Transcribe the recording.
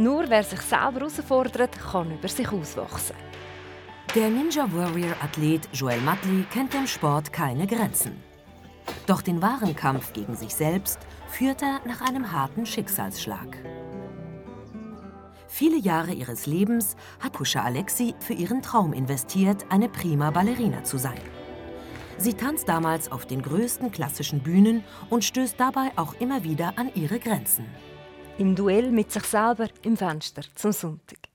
Nur wer sich selber herausfordert, kann über sich auswachsen. Der Ninja Warrior Athlet Joel Matley kennt dem Sport keine Grenzen. Doch den wahren Kampf gegen sich selbst führt er nach einem harten Schicksalsschlag. Viele Jahre ihres Lebens hat Kusha Alexi für ihren Traum investiert, eine prima Ballerina zu sein. Sie tanzt damals auf den größten klassischen Bühnen und stößt dabei auch immer wieder an ihre Grenzen. Im Duell mit sich selber im Fenster zum Sonntag.